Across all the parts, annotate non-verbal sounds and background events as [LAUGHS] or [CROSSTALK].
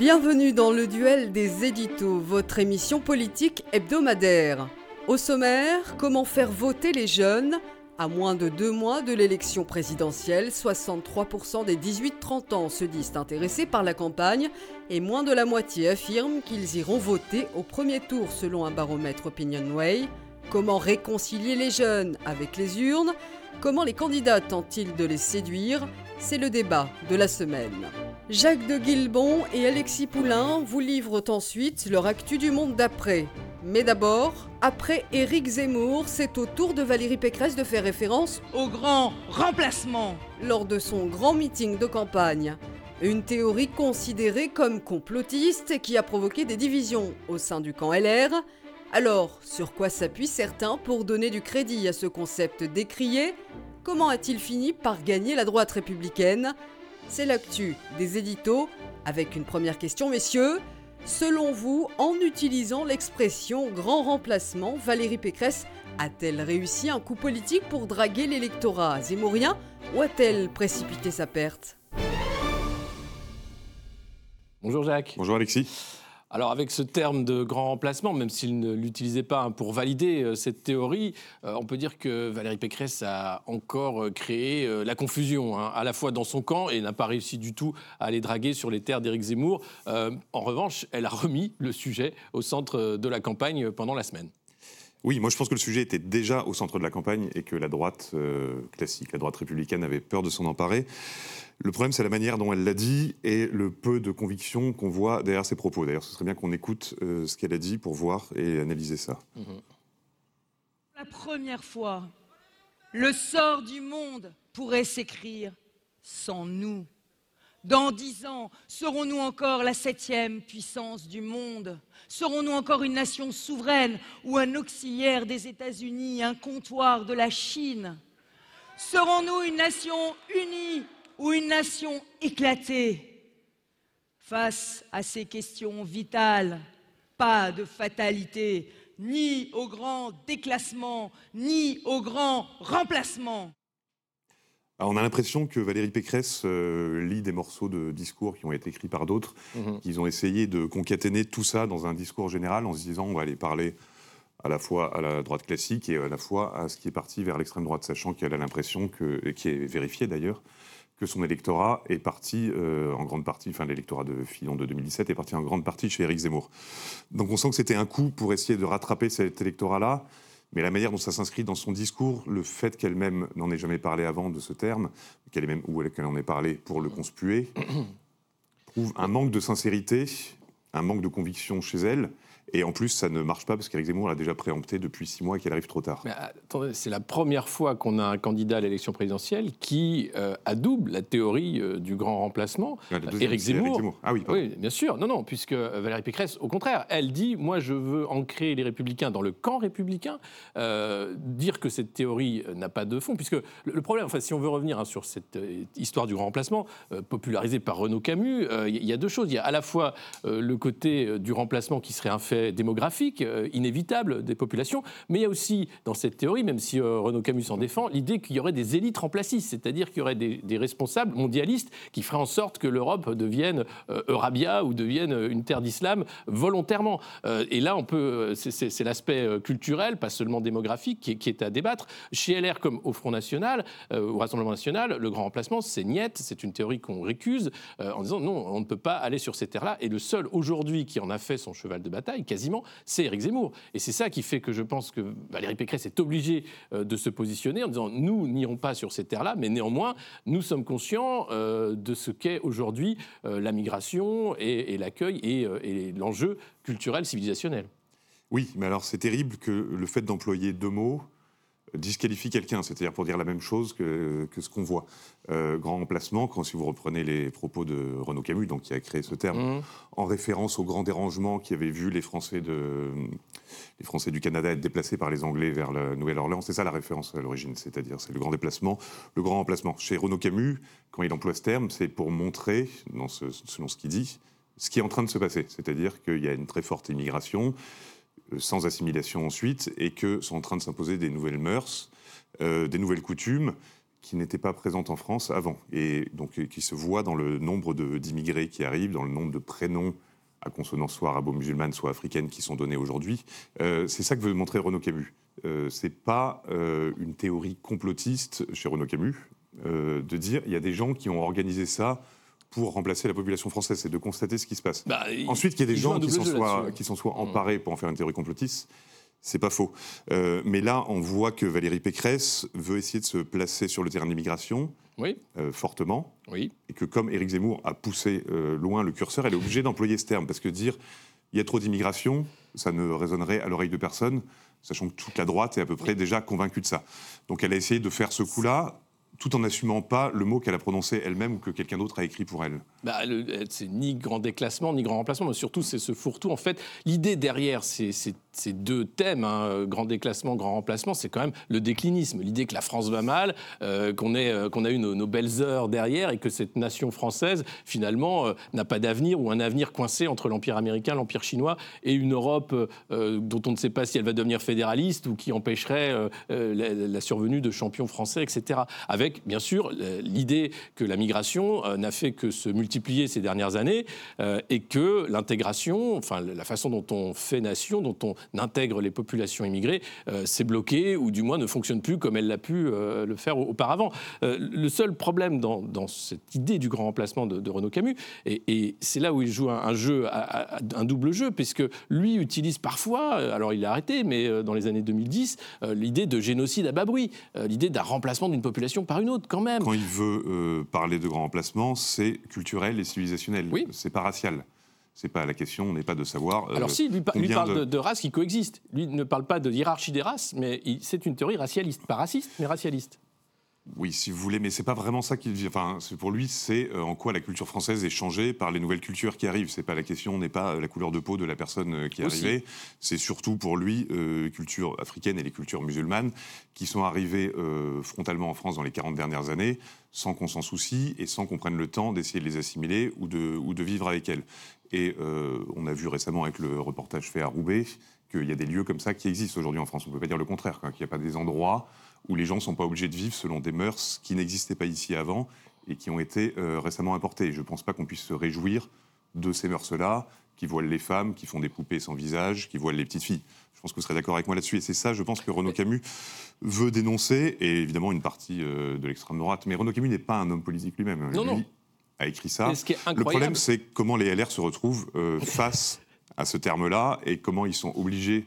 Bienvenue dans le duel des éditos, votre émission politique hebdomadaire. Au sommaire, comment faire voter les jeunes à moins de deux mois de l'élection présidentielle, 63% des 18-30 ans se disent intéressés par la campagne et moins de la moitié affirment qu'ils iront voter au premier tour selon un baromètre OpinionWay. Comment réconcilier les jeunes avec les urnes? Comment les candidats tentent-ils de les séduire? C'est le débat de la semaine. Jacques de Guilbon et Alexis Poulain vous livrent ensuite leur actu du monde d'après. Mais d'abord, après Éric Zemmour, c'est au tour de Valérie Pécresse de faire référence au grand remplacement lors de son grand meeting de campagne. Une théorie considérée comme complotiste et qui a provoqué des divisions au sein du camp LR. Alors, sur quoi s'appuient certains pour donner du crédit à ce concept décrié? Comment a-t-il fini par gagner la droite républicaine? C'est l'actu des éditos, avec une première question, messieurs. Selon vous, en utilisant l'expression grand remplacement, Valérie Pécresse a-t-elle réussi un coup politique pour draguer l'électorat zémourien ou a-t-elle précipité sa perte? Bonjour Jacques. Bonjour Alexis. Alors avec ce terme de grand remplacement, même s'il ne l'utilisait pas hein, pour valider euh, cette théorie, euh, on peut dire que Valérie Pécresse a encore euh, créé la confusion, hein, à la fois dans son camp et n'a pas réussi du tout à aller draguer sur les terres d'Éric Zemmour. en revanche, elle a remis le sujet au centre de la campagne pendant la semaine. Oui, moi je pense que le sujet était déjà au centre de la campagne et que la droite classique, la droite républicaine avait peur de s'en emparer. Le problème, c'est la manière dont elle l'a dit et le peu de conviction qu'on voit derrière ses propos. D'ailleurs, ce serait bien qu'on écoute euh, ce qu'elle a dit pour voir et analyser ça. Mhm. La première fois, le sort du monde pourrait s'écrire sans nous. Dans dix ans, serons-nous encore la septième puissance du monde? Serons-nous encore une nation souveraine ou un auxiliaire des États-Unis, un comptoir de la Chine? Serons-nous une nation unie ou une nation éclatée Face à ces questions vitales, pas de fatalité, ni au grand déclassement, ni au grand remplacement. on a l'impression que Valérie Pécresse euh, lit des morceaux de discours qui ont été écrits par d'autres, mhm. qu'ils ont essayé de concaténer tout ça dans un discours général en se disant on va aller parler à la fois à la droite classique et à la fois à ce qui est parti vers l'extrême droite, sachant qu'elle a l'impression que, et qui est vérifié d'ailleurs, que son électorat est parti euh, en grande partie, enfin l'électorat de Fillon de 2017 est parti en grande partie chez Éric Zemmour. Donc on sent que c'était un coup pour essayer de rattraper cet électorat-là, mais la manière dont ça s'inscrit dans son discours, le fait qu'elle-même n'en ait jamais parlé avant de ce terme, qu'elle même ou qu'elle en ait parlé pour le conspuer, [CLEARS THROAT] prouve un manque de sincérité, un manque de conviction chez elle, et en plus, ça ne marche pas parce qu'Éric Zemmour l'a déjà préempté depuis six mois et qu'elle arrive trop tard. c'est la première fois qu'on a un candidat à l'élection présidentielle qui euh, adoube la théorie euh, du grand remplacement. Éric Zemmour. Ah oui, oui, bien sûr. Non, non, puisque Valérie Pécresse, au contraire, elle dit moi, je veux ancrer les Républicains dans le camp républicain. Euh, dire que cette théorie n'a pas de fond, puisque le, problème, enfin, si on veut revenir hein, sur cette histoire du grand remplacement popularisée par Renaud Camus, il y, a deux choses. Il y a à la fois le côté du remplacement qui serait un fait démographique euh, inévitable des populations, mais il y a aussi dans cette théorie, même si euh, Renaud Camus s'en défend, l'idée qu'il y aurait des élites remplacistes, c'est-à-dire qu'il y aurait des, responsables mondialistes qui feraient en sorte que l'Europe devienne euh, Eurabia ou devienne une terre d'islam volontairement. et là, on peut, c'est l'aspect culturel, pas seulement démographique, qui est, à débattre. Chez LR comme au Front National, au Rassemblement National, le grand remplacement, c'est niette, c'est une théorie qu'on récuse en disant non, on ne peut pas aller sur ces terres-là. Et le seul aujourd'hui qui en a fait son cheval de bataille, quasiment, c'est Éric Zemmour. Et c'est ça qui fait que je pense que Valérie Pécresse est obligée euh, de se positionner en disant nous n'irons pas sur ces terres-là, mais néanmoins, nous sommes conscients euh, de ce qu'est aujourd'hui euh, la migration et, l'accueil et, et l'enjeu culturel, civilisationnel. Oui, mais alors c'est terrible que le fait d'employer deux mots disqualifie quelqu'un, c'est-à-dire pour dire la même chose que, ce qu'on voit. Euh, grand remplacement, quand si vous reprenez les propos de Renaud Camus, donc qui a créé ce terme, mmh. en référence au grand dérangement qui avait vu les Français, de, les Français du Canada être déplacés par les Anglais vers la Nouvelle-Orléans, c'est ça la référence à l'origine, c'est-à-dire c'est le grand déplacement, le grand remplacement. Chez Renaud Camus, quand il emploie ce terme, c'est pour montrer, dans selon ce qu'il dit, ce qui est en train de se passer, c'est-à-dire qu'il y a une très forte immigration, sans assimilation ensuite, et que sont en train de s'imposer des nouvelles mœurs, euh, des nouvelles coutumes, qui n'était pas présente en France avant, et donc qui se voit dans le nombre d'immigrés qui arrivent, dans le nombre de prénoms à consonance soit arabo-musulmane, soit africaine, qui sont donnés aujourd'hui. Euh, c'est ça que veut montrer Renaud Camus. Euh, c'est pas euh, une théorie complotiste chez Renaud Camus euh, de dire il y a des gens qui ont organisé ça pour remplacer la population française, c'est de constater ce qui se passe. Bah, Ensuite, qu'il y ait des gens qui s'en soient, là-dessus. qui s'en soient Mm. emparés pour en faire une théorie complotiste, c'est pas faux. Euh, mais là, on voit que Valérie Pécresse veut essayer de se placer sur le terrain de l'immigration Oui, euh, fortement, oui. et que comme Éric Zemmour a poussé euh, loin le curseur, elle est obligée d'employer ce terme, parce que dire il y a trop d'immigration, ça ne résonnerait à l'oreille de personne, sachant que toute la droite est à peu près déjà convaincue de ça. Donc elle a essayé de faire ce coup-là, tout en n'assumant pas le mot qu'elle a prononcé elle-même ou que quelqu'un d'autre a écrit pour elle. Bah, c'est ni grand déclassement, ni grand remplacement, mais surtout c'est ce fourre-tout. En fait, l'idée derrière ces, deux thèmes, hein, grand déclassement, grand remplacement, c'est quand même le déclinisme. L'idée que la France va mal, euh, euh, qu'on a eu nos, belles heures derrière et que cette nation française, finalement, euh, n'a pas d'avenir ou un avenir coincé entre l'Empire américain, l'Empire chinois et une Europe euh, dont on ne sait pas si elle va devenir fédéraliste ou qui empêcherait euh, euh, la, la survenue de champions français, etc. Avec, bien sûr, euh, l'idée que la migration euh, n'a fait que se multiplier ces dernières années euh, et que l'intégration, enfin la façon dont on fait nation, dont on intègre les populations immigrées, s'est bloquée ou du moins ne fonctionne plus comme elle l'a pu le faire auparavant. Le seul problème dans, cette idée du grand remplacement de, de Renaud Camus, et, c'est là où il joue un, double jeu, puisque lui utilise parfois, alors il l'a arrêté, mais dans les années 2010, euh, l'idée de génocide à bas bruit, l'idée d'un remplacement d'une population par une autre quand même. Quand il veut euh, parler de grand remplacement, c'est culturel et civilisationnel. Oui. C'est pas racial. C'est pas la question, n'est pas de savoir. euh, Alors si, lui, parle de... de- de races qui coexistent. Lui ne parle pas de hiérarchie des races, mais c'est une théorie racialiste. Pas raciste, mais racialiste. Oui, si vous voulez, mais c'est pas vraiment ça qu'il dit. Enfin, pour lui, c'est euh, en quoi la culture française est changée par les nouvelles cultures qui arrivent. C'est pas la question, n'est pas euh, la couleur de peau de la personne euh, qui est Aussi. arrivée. C'est surtout pour lui euh, les cultures africaines et les cultures musulmanes qui sont arrivées euh, frontalement en France dans les 40 dernières années, sans qu'on s'en soucie et sans qu'on prenne le temps d'essayer de les assimiler ou de, ou de vivre avec elles. Et euh, on a vu récemment avec le reportage fait à Roubaix qu'il y a des lieux comme ça qui existent aujourd'hui en France. On ne peut pas dire le contraire, qu'il n'y a pas des endroits où les gens ne sont pas obligés de vivre selon des mœurs qui n'existaient pas ici avant et qui ont été euh, récemment importées. Je ne pense pas qu'on puisse se réjouir de ces mœurs-là, qui voilent les femmes, qui font des poupées sans visage, qui voilent les petites filles. Je pense que vous serez d'accord avec moi là-dessus. Et c'est ça, je pense, que Renaud Camus veut dénoncer, et évidemment une partie euh, de l'extrême droite. Mais Renaud Camus n'est pas un homme politique lui-même. Non, Lui non. a écrit ça. Et ce qui est Le problème, c'est comment les LR se retrouvent euh, face à ce terme-là et comment ils sont obligés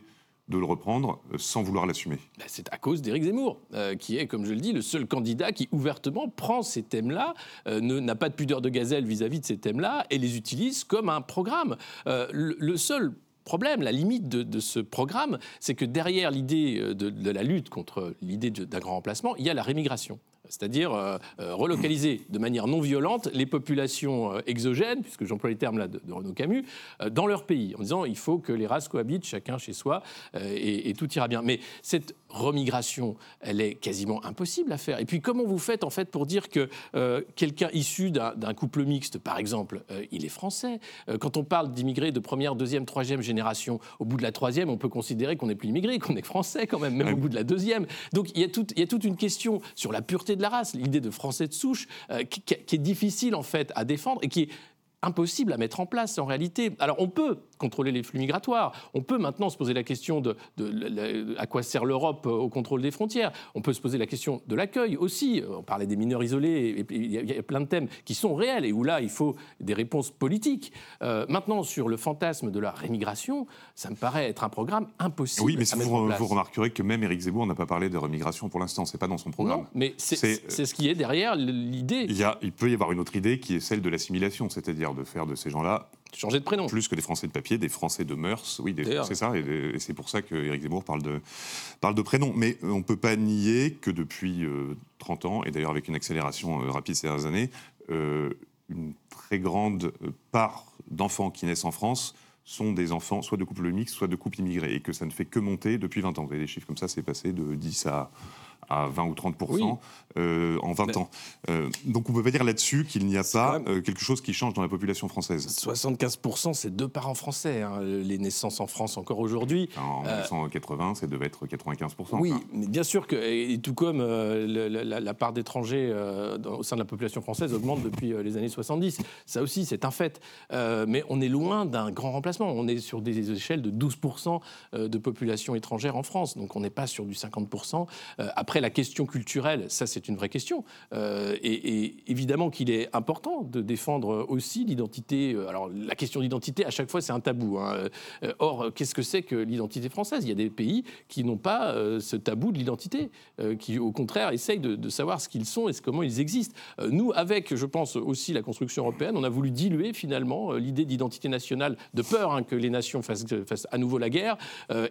de le reprendre euh, sans vouloir l'assumer. Ben, c'est à cause d'Éric Zemmour, euh, qui est, comme je le dis, le seul candidat qui ouvertement prend ces thèmes-là, euh, n'a pas de pudeur de gazelle vis-à-vis de ces thèmes-là et les utilise comme un programme. Euh, le, seul problème, la limite de, ce programme, c'est que derrière l'idée de, la lutte contre l'idée d'un grand remplacement, il y a la rémigration. C'est-à-dire euh, euh, relocaliser de manière non violente les populations euh, exogènes, puisque j'emploie les termes là de, Renaud Camus, dans leur pays, en disant il faut que les races cohabitent chacun chez soi et, et tout ira bien. Mais cette remigration, elle est quasiment impossible à faire. Et puis comment vous faites en fait pour dire que euh, quelqu'un issu d'un couple mixte, par exemple, euh, il est français Euh, Quand on parle d'immigrés de première, deuxième, troisième génération, au bout de la troisième, on peut considérer qu'on n'est plus immigré, qu'on est français quand même, même Ouais. au bout de la deuxième. Donc il y a, tout- il y a toute une question sur la pureté de la race, l'idée de français de souche, qui, qui- qui est difficile en fait à défendre et qui est impossible à mettre en place en réalité. Alors on peut contrôler les flux migratoires, on peut maintenant se poser la question de, à quoi sert l'Europe euh, au contrôle des frontières, on peut se poser la question de l'accueil aussi, Euh, on parlait des mineurs isolés, il y, a- il y a plein de thèmes qui sont réels et où là il faut des réponses politiques. Euh, maintenant sur le fantasme de la rémigration, ça me paraît être un programme impossible Oui, mais en vous, vous remarquerez que même Éric Zemmour n'a pas parlé de remigration pour l'instant. C'est pas dans son programme. Non, mais c'est ce qui est derrière l'idée. Il peut y avoir une autre idée qui est celle de l'assimilation, c'est-à-dire de faire de ces gens-là Changer de prénom. plus que des Français de papier, des Français de mœurs. Oui, c'est ça, et, et c'est pour ça que Éric Zemmour parle de, parle de prénom. Mais on ne peut pas nier que depuis euh, 30 ans, et d'ailleurs avec une accélération euh, rapide ces dernières années, euh, une très grande euh, part d'enfants qui naissent en France sont des enfants soit de couples mixtes, soit de couples immigrés, et que ça ne fait que monter depuis 20 ans. Vous avez des chiffres comme ça, c'est passé de 10 à, à 20 ou 30 euh, en 20 ans. Euh, donc on peut pas dire là-dessus qu'il n'y a pas euh, quelque chose qui change dans la population française. 75% c'est deux parents français. Hein, les naissances en France encore aujourd'hui. En 1980, ça devait être 95 Oui, mais bien sûr que, et tout comme la, part d'étrangers au sein de la population française augmente depuis les années 70. Ça aussi, c'est un fait. mais on est loin d'un grand remplacement. On est sur des échelles de 12% de population étrangère en France. Donc on n'est pas sur du 50 Après, la question culturelle, ça c'est une vraie question. Euh, et, évidemment qu'il est important de défendre aussi l'identité. Euh, alors la question d'identité, à chaque fois, c'est un tabou. Hein. Euh, or, qu'est-ce que c'est que l'identité française? Il y a des pays qui n'ont pas ce tabou de l'identité, qui au contraire essayent de, savoir ce qu'ils sont et comment ils existent. nous, avec, je pense, aussi la construction européenne, on a voulu diluer finalement l'idée d'identité nationale, de peur hein, que les nations fassent, à nouveau la guerre,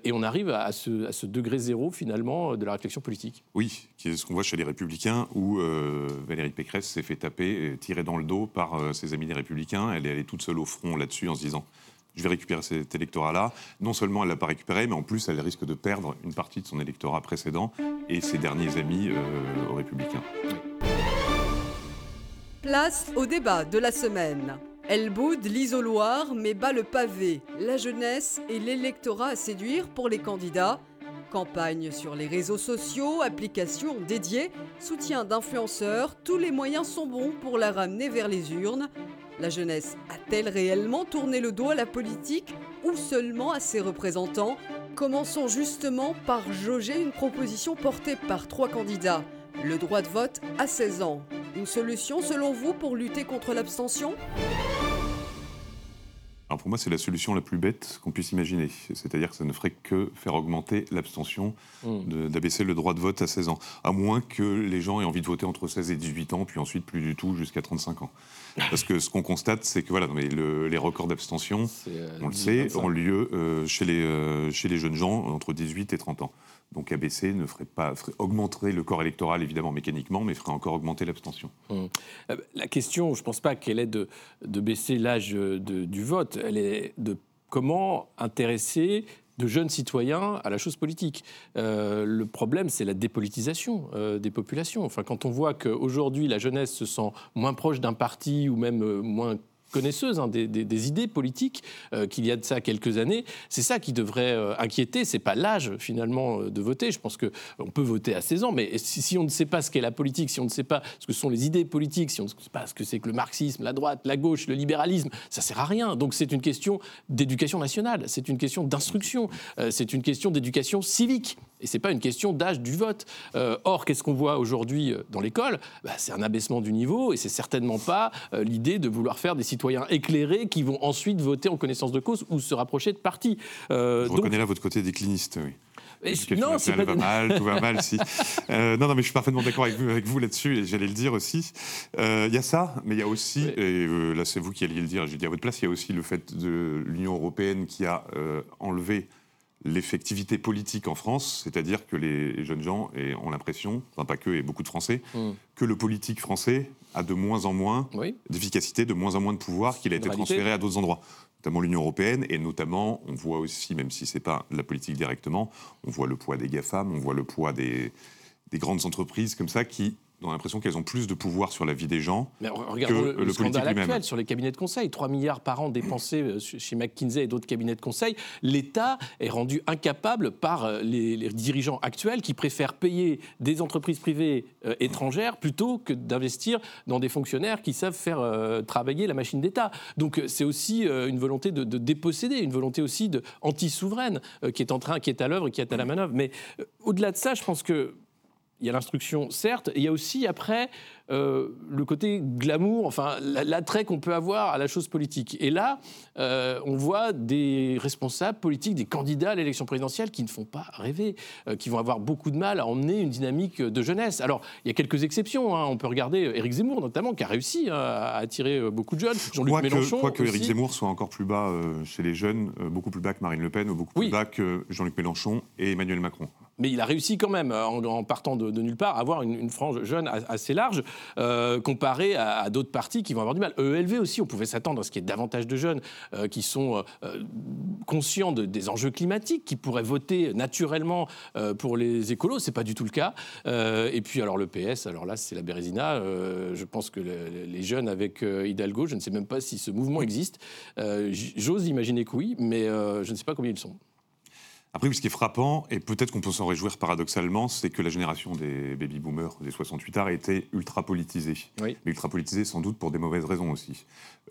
et on arrive à ce degré zéro finalement de la réflexion politique. Oui, qui est ce qu'on voit chez les républicains, où euh, Valérie Pécresse s'est fait taper, tirer dans le dos par euh, ses amis des républicains. Elle est allée toute seule au front là-dessus en se disant je vais récupérer cet électorat-là. Non seulement elle ne l'a pas récupéré, mais en plus elle risque de perdre une partie de son électorat précédent et ses derniers amis euh, aux républicains. Place au débat de la semaine. Elle boude l'isoloir mais bat le pavé, la jeunesse et l'électorat à séduire pour les candidats. Campagne sur les réseaux sociaux, applications dédiées, soutien d'influenceurs, tous les moyens sont bons pour la ramener vers les urnes. La jeunesse a-t-elle réellement tourné le dos à la politique ou seulement à ses représentants? Commençons justement par jauger une proposition portée par trois candidats. Le droit de vote à 16 ans. Une solution selon vous pour lutter contre l'abstention? Alors pour moi, c'est la solution la plus bête qu'on puisse imaginer. C'est-à-dire que ça ne ferait que faire augmenter l'abstention, mmh. d'abaisser le droit de vote à 16 ans. À moins que les gens aient envie de voter entre 16 et 18 ans, puis ensuite plus du tout jusqu'à 35 ans. [LAUGHS] Parce que ce qu'on constate, c'est que voilà, mais les records d'abstention, euh, on le sait, ont lieu euh, chez, les, euh, chez les jeunes gens entre 18 et 30 ans. Donc ABC ne ferait pas, augmenterait le corps électoral évidemment mécaniquement, mais ferait encore augmenter l'abstention. Hum. Euh, la question, je ne pense pas qu'elle est de, baisser l'âge du vote, elle est de comment intéresser de jeunes citoyens à la chose politique. Euh, le problème, c'est la dépolitisation euh, des populations. Enfin, quand on voit qu'aujourd'hui, la jeunesse se sent moins proche d'un parti ou même moins connaisseuse hein, des, idées politiques euh, qu'il y a de ça quelques années. C'est ça qui devrait euh, inquiéter. C'est pas l'âge finalement euh, de voter. Je pense que on peut voter à 16 ans, mais si, on ne sait pas ce qu'est la politique, si on ne sait pas ce que sont les idées politiques, si on ne sait pas ce que c'est que le marxisme, la droite, la gauche, le libéralisme, ça sert à rien. Donc c'est une question d'éducation nationale, c'est une question d'instruction, c'est une question d'éducation civique. Et c'est pas une question d'âge du vote. or, qu'est-ce qu'on voit aujourd'hui dans l'école? Bah, C'est un abaissement du niveau et c'est certainement pas l'idée de vouloir faire des citoyens éclairés qui vont ensuite voter en connaissance de cause ou se rapprocher de partis. Euh, Je reconnais là votre côté décliniste, oui. non, c'est pas... va mal, tout va mal, si. [LAUGHS] Euh, non, non, mais je suis parfaitement d'accord avec vous, avec vous là-dessus, et j'allais le dire aussi. Euh, il y a ça, mais il y a aussi, et là c'est vous qui alliez le dire, j'ai dit à votre place, il y a aussi le fait de l'Union européenne qui a enlevé l'effectivité politique en France, c'est-à-dire que les jeunes gens ont l'impression, enfin pas que, et beaucoup de Français, hmm. que le politique français a de moins en moins d'efficacité, de moins en moins de pouvoir, qu'il a été transféré à d'autres endroits notamment l'Union européenne, et notamment, on voit aussi, même si ce n'est pas la politique directement, on voit le poids des GAFAM, on voit le poids des, des grandes entreprises comme ça qui ont l'impression qu'elles ont plus de pouvoir sur la vie des gens Mais que le, le, scandale actuel sur les cabinets de conseil. 3 milliards par an dépensés euh, chez McKinsey et d'autres cabinets de conseil. L'État est rendu incapable par euh, les, dirigeants actuels qui préfèrent payer des entreprises privées euh, étrangères plutôt que d'investir dans des fonctionnaires qui savent faire travailler la machine d'État. Donc c'est aussi une volonté de, déposséder, une volonté aussi de anti-souveraine qui est en train, qui est à l'œuvre et qui est à la manœuvre. Mais au-delà de ça, je pense que il y a l'instruction, certes, et il y a aussi après euh, le côté glamour, enfin l'attrait qu'on peut avoir à la chose politique. Et là, euh, on voit des responsables politiques, des candidats à l'élection présidentielle qui ne font pas rêver, euh, qui vont avoir beaucoup de mal à emmener une dynamique de jeunesse. Alors, il y a quelques exceptions. Hein. On peut regarder Éric Zemmour notamment, qui a réussi hein, à attirer beaucoup de jeunes. Jean-Luc Mélenchon. Quoi que Éric Zemmour soit encore plus bas chez les jeunes, beaucoup plus bas que Marine Le Pen ou beaucoup plus bas que Jean-Luc Mélenchon et Emmanuel Macron. Mais il a réussi quand même, en, partant de, nulle part, à avoir une, frange jeune assez large, euh, comparée à, d'autres partis qui vont avoir du mal. ELV aussi, on pouvait s'attendre à ce qu'il y ait davantage de jeunes euh, qui sont euh, conscients des enjeux climatiques, qui pourraient voter naturellement pour les écolos. C'est pas du tout le cas. et puis, alors le PS, alors là, c'est la Bérésina. je pense que les jeunes avec Hidalgo, je ne sais même pas si ce mouvement existe. J'ose imaginer que oui, mais je ne sais pas combien ils sont. Après, ce qui est frappant, et peut-être qu'on peut, s'en réjouir paradoxalement, c'est que la génération des baby-boomers, des 68 arts, été ultra politisée. Mais ultra politisée sans doute pour des mauvaises raisons aussi.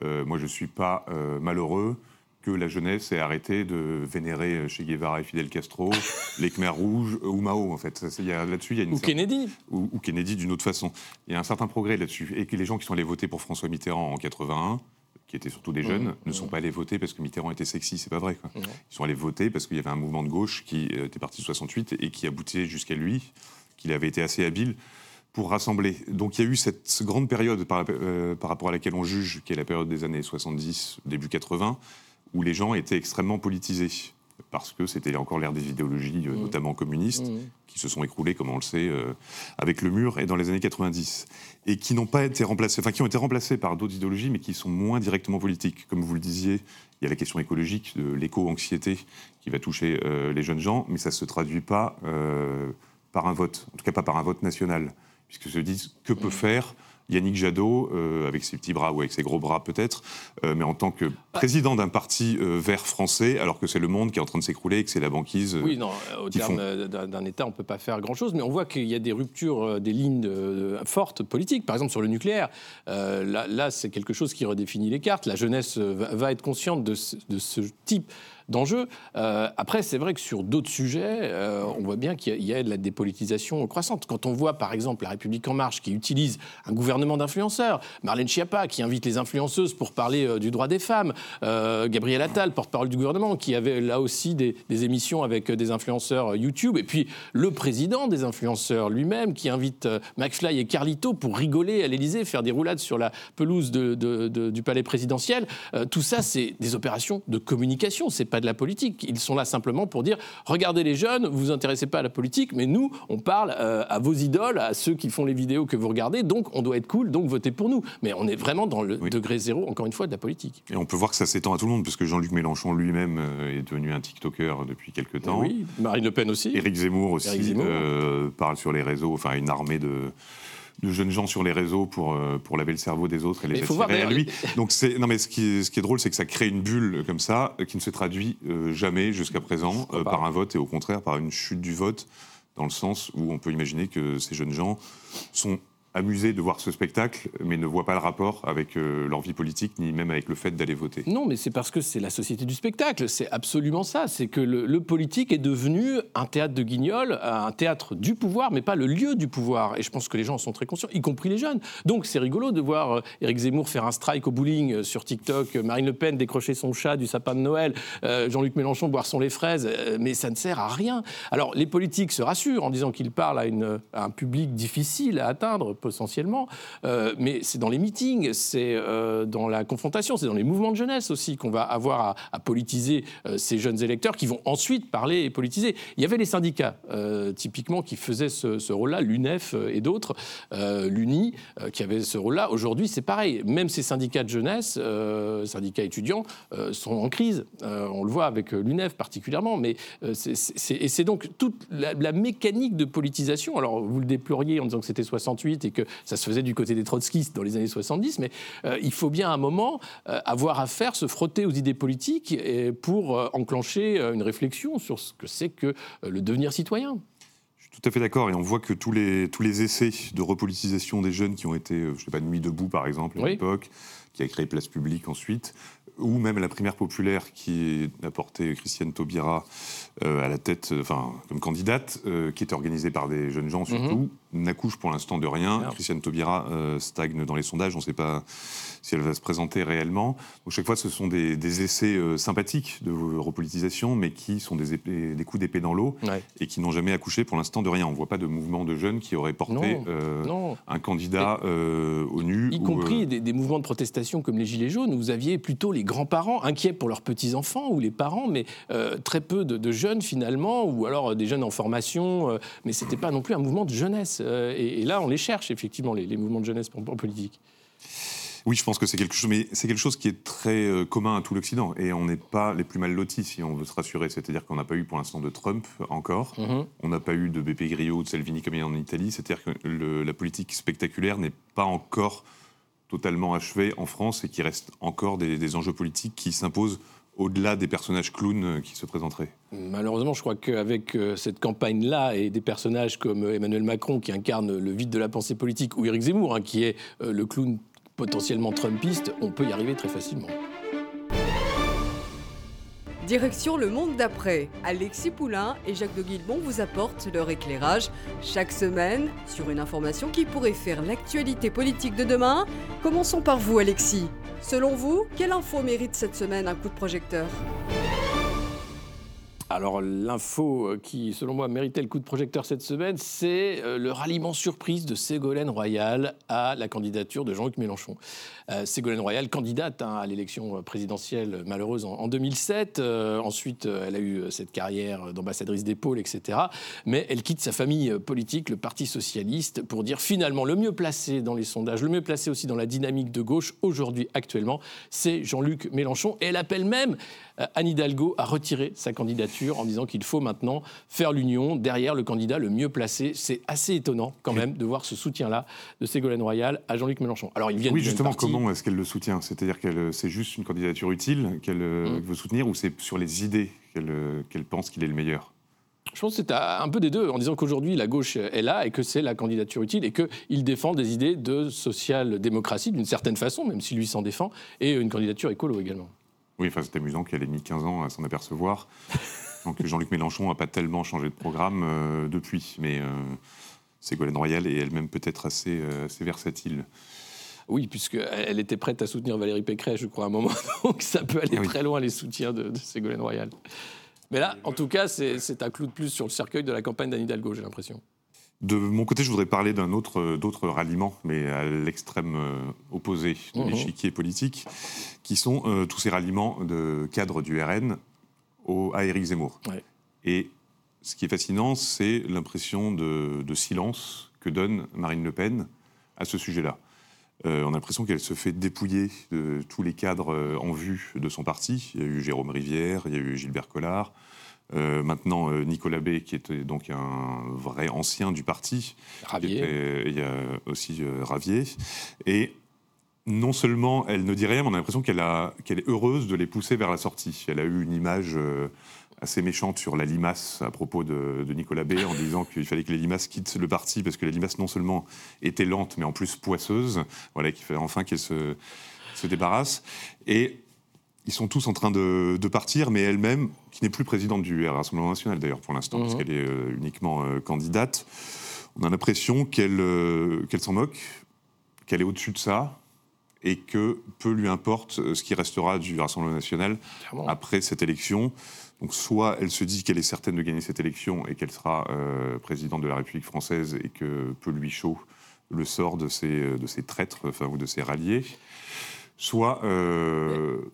Euh, moi, je ne suis pas euh, malheureux que la jeunesse ait arrêté de vénérer Che Guevara et Fidel Castro, [LAUGHS] les Khmer rouges ou Mao, en fait. Là-dessus, il y a une... Ou Kennedy. Ou, ou Kennedy, d'une autre façon. Il y a un certain progrès là-dessus. Et que les gens qui sont allés voter pour François Mitterrand en 81 qui étaient surtout des jeunes, mmh. ne sont mmh. pas allés voter parce que Mitterrand était sexy, c'est pas vrai. Quoi. Ils sont allés voter parce qu'il y avait un mouvement de gauche qui euh, était parti de 68 et qui aboutit jusqu'à lui, qu'il avait été assez habile pour rassembler. Donc il y a eu cette grande période par, euh, par rapport à laquelle on juge, qui est la période des années 70, début 80, où les gens étaient extrêmement politisés parce que c'était encore l'ère des idéologies, euh, mmh. notamment communistes, mmh. qui se sont écroulées, comme on le sait, euh, avec le mur et dans les années 90, et qui n'ont pas été remplacées, enfin qui ont été remplacées par d'autres idéologies, mais qui sont moins directement politiques. Comme vous le disiez, il y a la question écologique, de l'éco-anxiété qui va toucher euh, les jeunes gens, mais ça ne se traduit pas par un vote, en tout cas pas par un vote national, puisque se disent que peut mmh. faire Yannick Jadot, euh, avec ses petits bras ou avec ses gros bras peut-être, euh, mais en tant que président d'un parti euh, vert français, alors que c'est le monde qui est en train de s'écrouler et que c'est la banquise. oui, non, au terme d'un État, on ne peut pas faire grand-chose, mais on voit qu'il y a des ruptures, des lignes fortes politiques, par exemple sur le nucléaire. là, là c'est quelque chose qui redéfinit les cartes. La jeunesse va, être consciente de de ce type d'enjeux. Euh, après, c'est vrai que sur d'autres sujets, euh, on voit bien qu'il y, a de la dépolitisation croissante. Quand on voit, par exemple, La République En Marche qui utilise un gouvernement d'influenceurs, Marlène Schiappa qui invite les influenceuses pour parler euh, du droit des femmes, Gabriel Attal, porte-parole du gouvernement, qui avait là aussi des, émissions avec des influenceurs YouTube, et puis le président des influenceurs lui-même qui invite McFly et Carlito pour rigoler à l'Élysée, faire des roulades sur la pelouse du palais présidentiel. tout ça, c'est des opérations de communication, pas de la politique. Ils sont là simplement pour dire regardez les jeunes, vous vous intéressez pas à la politique, mais nous, on parle euh, à vos idoles, à ceux qui font les vidéos que vous regardez, donc on doit être cool, donc votez pour nous. Mais on est vraiment dans le degré zéro, encore une fois, de la politique. Et on peut voir que ça s'étend à tout le monde, parce que Jean-Luc Mélenchon lui-même euh, est devenu un TikToker depuis quelques temps. Oui, Marine Le Pen aussi. Éric Zemmour aussi euh, parle sur les réseaux, enfin une armée de de jeunes gens sur les réseaux pour, euh, pour laver le cerveau des autres et les attirer à lui. Donc c'est non mais ce qui est, ce qui est drôle, c'est que ça crée une bulle comme ça qui ne se traduit euh, jamais jusqu'à présent euh, par un vote et au contraire par une chute du vote dans le sens où on peut imaginer que ces jeunes gens sont amusés de voir ce spectacle, mais ne voient pas le rapport avec euh, leur vie politique, ni même avec le fait d'aller voter. Non, mais c'est parce que c'est la société du spectacle. C'est absolument ça. C'est que le, politique est devenu un théâtre de guignol, un théâtre du pouvoir, mais pas le lieu du pouvoir. Et je pense que les gens en sont très conscients, y compris les jeunes. Donc c'est rigolo de voir euh, Éric Zemmour faire un strike au bowling euh, sur TikTok, Marine Le Pen décrocher son chat du sapin de Noël, Jean-Luc Mélenchon boire son lait fraises, mais ça ne sert à rien. Alors les politiques se rassurent en disant qu'ils parlent à un public difficile à atteindre potentiellement. Euh, mais c'est dans les meetings, c'est euh, dans la confrontation, c'est dans les mouvements de jeunesse aussi qu'on va avoir à, politiser euh, ces jeunes électeurs qui vont ensuite parler et politiser. Il y avait les syndicats, typiquement, qui faisaient ce, rôle-là, l'UNEF et d'autres, l'UNI, qui avaient ce rôle-là. Aujourd'hui, c'est pareil. Même ces syndicats de jeunesse, syndicats étudiants, sont en crise. on le voit avec l'UNEF particulièrement. Mais et c'est donc toute la, la mécanique de politisation. Alors, vous le déploriez en disant que c'était 68 et que ça se faisait du côté des trotskistes dans les années 70, mais euh, il faut bien à un moment euh, avoir à faire, se frotter aux idées politiques et pour euh, enclencher une réflexion sur ce que c'est que le devenir citoyen. Je suis tout à fait d'accord, et on voit que tous les, tous les essais de repolitisation des jeunes qui ont été, je sais pas, Nuit debout par exemple à l'époque, qui a créé Place Publique ensuite, ou même la primaire populaire qui a porté Christiane Taubira à la tête, enfin, comme candidate, qui était organisée par des jeunes gens surtout, mhm n'accouche pour l'instant de rien. Christiane Taubira euh, stagne dans les sondages. On ne sait pas si elle va se présenter réellement. Donc, chaque fois, ce sont des, essais euh, sympathiques de repolitisation, mais qui sont des, des coups d'épée dans l'eau et qui n'ont jamais accouché pour l'instant de rien. On ne voit pas de mouvement de jeunes qui auraient porté euh, un candidat au nu. Y compris des, des, mouvements de protestation comme les Gilets jaunes, où vous aviez plutôt les grands-parents inquiets pour leurs petits-enfants ou les parents, mais très peu de, de, jeunes finalement, ou alors des jeunes en formation, mais ce n'était pas non plus un mouvement de jeunesse. Euh, et, là, on les cherche, effectivement, les, mouvements de jeunesse en, politique. Oui, je pense que c'est quelque chose, mais c'est quelque chose qui est très euh, commun à tout l'Occident. Et on n'est pas les plus mal lotis si on veut se rassurer. C'est-à-dire qu'on n'a pas eu pour l'instant de Trump encore. Mm-hmm. On n'a pas eu de BP Grillo ou de Salvini comme il y a en Italie. C'est-à-dire que la politique spectaculaire n'est pas encore totalement achevée en France et qu'il reste encore des enjeux politiques qui s'imposent au-delà des personnages clowns euh, qui se présenteraient Malheureusement, je crois qu'avec euh, cette campagne-là et des personnages comme euh, Emmanuel Macron qui incarne le vide de la pensée politique ou Éric Zemmour hein, qui est le clown potentiellement trumpiste, on peut y arriver très facilement. Direction le monde d'après. Alexis Poulain et Jacques de Guilbon vous apportent leur éclairage chaque semaine sur une information qui pourrait faire l'actualité politique de demain. Commençons par vous, Alexis. Selon vous, quelle info mérite cette semaine un coup de projecteur? Alors l'info euh, qui, selon moi, méritait le coup de projecteur cette semaine, c'est euh, le ralliement surprise de Ségolène Royal à la candidature de Jean-Luc Mélenchon. Euh, Ségolène Royal, candidate hein, à l'élection présidentielle malheureuse en, 2007. ensuite, elle a eu cette carrière d'ambassadrice des pôles, etc. Mais elle quitte sa famille politique, le Parti socialiste, pour dire finalement le mieux placé dans les sondages, le mieux placé aussi dans la dynamique de gauche aujourd'hui, actuellement, c'est Jean-Luc Mélenchon. Et elle appelle même Anne Hidalgo à retirer sa candidature en disant qu'il faut maintenant faire l'union derrière le candidat le mieux placé. C'est assez étonnant quand même de voir ce soutien-là de Ségolène Royal à Jean-Luc Mélenchon. Alors, il oui, justement, comment est-ce qu'elle le soutient? C'est-à-dire que c'est juste une candidature utile qu'elle euh, mm. veut soutenir ou c'est sur les idées qu'elle euh, pense qu'il est le meilleur? Je pense que c'est un peu des deux, en disant qu'aujourd'hui la gauche est là et que c'est la candidature utile et qu'il défend des idées de social-démocratie d'une certaine façon, même si lui s'en défend, et une candidature écolo également. Oui, enfin, c'est amusant qu'elle ait mis 15 ans à s'en apercevoir. [LAUGHS] Donc Jean-Luc Mélenchon n'a pas tellement changé de programme euh, depuis, mais euh, Ségolène Royal est elle-même peut-être assez, euh, assez versatile. Oui, puisqu'elle était prête à soutenir Valérie Pécresse, je crois, à un moment. [LAUGHS] Donc ça peut aller très loin, les soutiens de, Ségolène Royal. Mais là, en tout cas, c'est un clou de plus sur le cercueil de la campagne d'Anne Hidalgo, j'ai l'impression. De mon côté, je voudrais parler d'un autre, d'autres ralliements, mais à l'extrême opposé de mmh. l'échiquier politique, qui sont tous ces ralliements de cadres du RN à Éric Zemmour. Et ce qui est fascinant, c'est l'impression de, silence que donne Marine Le Pen à ce sujet-là. Euh, on a l'impression qu'elle se fait dépouiller de tous les cadres euh, en vue de son parti. Il y a eu Jérôme Rivière, il y a eu Gilbert Collard, euh, maintenant Nicolas B, qui était donc un vrai ancien du parti. Ravier. il y a aussi Ravier. Et non seulement elle ne dit rien, mais on a l'impression qu'elle est heureuse de les pousser vers la sortie. Elle a eu une image euh, assez méchante sur la limace à propos de, Nicolas B en disant qu'il fallait que les limaces quittent le parti parce que la limace non seulement était lente mais en plus poisseuse. Voilà, qu'il fallait enfin qu'elle se, débarrasse. Et ils sont tous en train de, partir, mais elle-même, qui n'est plus présidente du Rassemblement national d'ailleurs pour l'instant, parce mhm. qu'elle est euh, uniquement euh, candidate, on a l'impression qu'elle qu'elle s'en moque, qu'elle est au-dessus de ça, et que peu lui importe euh, ce qui restera du Rassemblement national après cette élection. Donc soit elle se dit qu'elle est certaine de gagner cette élection et qu'elle sera euh, présidente de la République française et que peu lui chaud le sort de ces, euh, de ces traîtres enfin, ou de ces ralliés. Soit,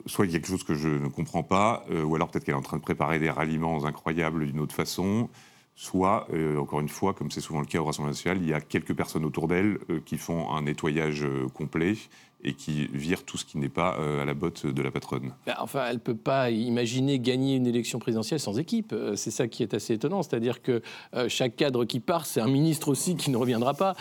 soit il y a quelque chose que je ne comprends pas, ou alors peut-être qu'elle est en train de préparer des ralliements incroyables d'une autre façon, soit, encore une fois, comme c'est souvent le cas au Rassemblement national, il y a quelques personnes autour d'elle qui font un nettoyage complet et qui vire tout ce qui n'est pas euh, à la botte de la patronne. Ben, enfin, elle ne peut pas imaginer gagner une élection présidentielle sans équipe. Euh, c'est ça qui est assez étonnant. C'est-à-dire que euh, chaque cadre qui part, c'est un ministre aussi qui ne reviendra pas.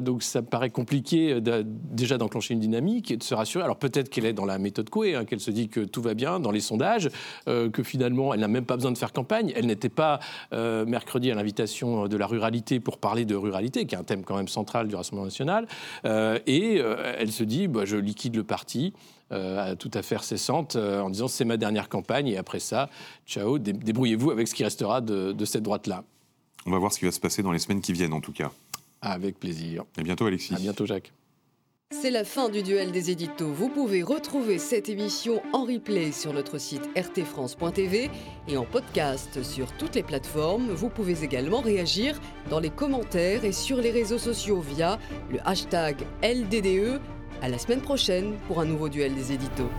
donc ça paraît compliqué déjà d'enclencher une dynamique et de se rassurer. Alors peut-être qu'elle est dans la méthode Coué, hein, qu'elle se dit que tout va bien dans les sondages, que finalement elle n'a même pas besoin de faire campagne. Elle n'était pas mercredi à l'invitation de la ruralité pour parler de ruralité, qui est un thème quand même central du Rassemblement national. et elle se dit bah, je liquide le parti. Euh, à fait cessante euh, en disant c'est ma dernière campagne et après ça, ciao, débrouillez-vous avec ce qui restera de, cette droite-là. On va voir ce qui va se passer dans les semaines qui viennent en tout cas. Avec plaisir. À bientôt, Alexis. À bientôt, Jacques. C'est la fin du duel des éditos. Vous pouvez retrouver cette émission en replay sur notre site rtfrance.tv et en podcast sur toutes les plateformes. Vous pouvez également réagir dans les commentaires et sur les réseaux sociaux via le hashtag LDDE. À la semaine prochaine pour un nouveau duel des éditos.